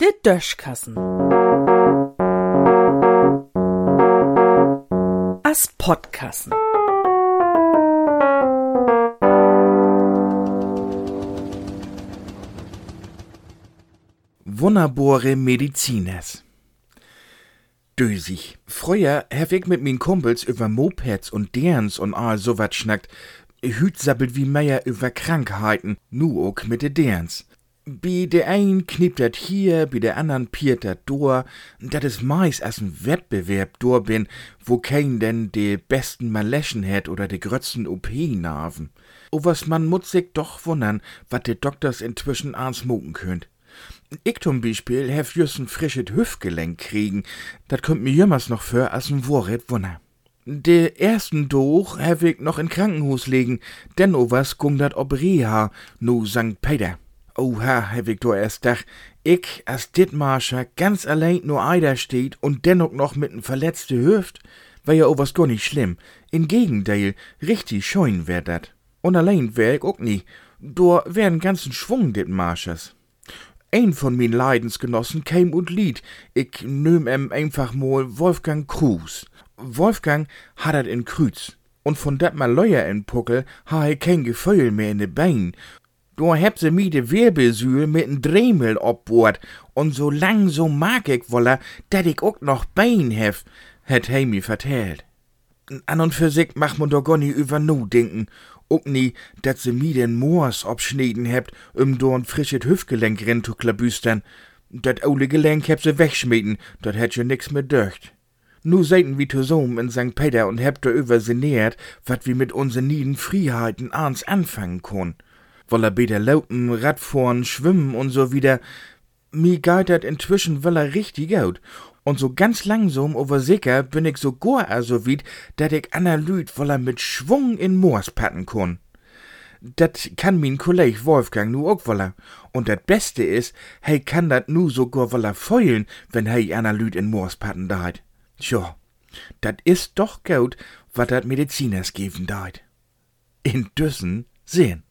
De Döschkassen. As Podkassen. Wunderbare Mediziners. Dösig. Früher hab mit min Kumpels über Mopeds und derns und all so wat schnackt. Hüt sabbelt wie Meier über Krankheiten, nu ook mit de derns. Bi de ein kniept dat hier, bi der andern piert dat door. Dat is meist as ein Wettbewerb door bin, wo kein denn de besten Maleschen het oder de grötzten OP-Narven. O was man sich doch wundern, wat de Doktors inzwischen ansmoken könnt. Ich zum Beispiel hef just ein frisches Hüftgelenk kriegen. Dat kommt mir jümmers noch für als ein Vorrät Wunder. De ersten Doch ich noch in Krankenhaus legen, denn o was gung dat ob Reha, nu St. Peter. Oha, hef ich do erst dach, ich als Dittmarscher ganz allein nur eider steht und dennoch noch mit n verletzte Hüft, wär ja o was gar nicht schlimm. Im Gegenteil, richtig scheun wär dat. Und allein wär ich auch nie. Do wär n ganzen Schwung Dittmarschers. Ein von min Leidensgenossen käm und lied. Ich nöm em einfach mal Wolfgang Kruse. Wolfgang hat dat in Krüz. Und von dat mal Leuer in Puckel ha he kein Gefühl mehr in de Bein. Do heb se mi de Wirbelsühl mit n Dremel obbohrt. Und so lang so mag ich wolle, dat ich ook noch Bein hef, het he mi vertellt. An und für sich mach man doch gar nie über nu denken. Ook nie, dat se mi den Moors obschneden hebt, um do n frisches Hüftgelenk rin zu klabüstern. Dat oude Gelenk heb se wegschmieden, dat hätt je nix mehr döcht. Nu seiten wie zusammen in St. Peter und hebt da über sinniert, wat wir mit unseren nieden Freiheiten ans anfangen können. Woller beter laufen, Radfahren, schwimmen und so wieder. Mi geht dat inzwischen woller richtig gut. Und so ganz langsam, aber sicher, bin ich so gar so weit, dat ich Lüd woller mit Schwung in Moors patten kann. Dat kann min Kolleg Wolfgang nu ook woller. Und dat Beste is, hey kann dat nu sogar woller feulen, wenn hey Lüd in Moors patten deit. Tja, dat is doch gut, wat dat Mediziners geben deit. In Düssen sehen.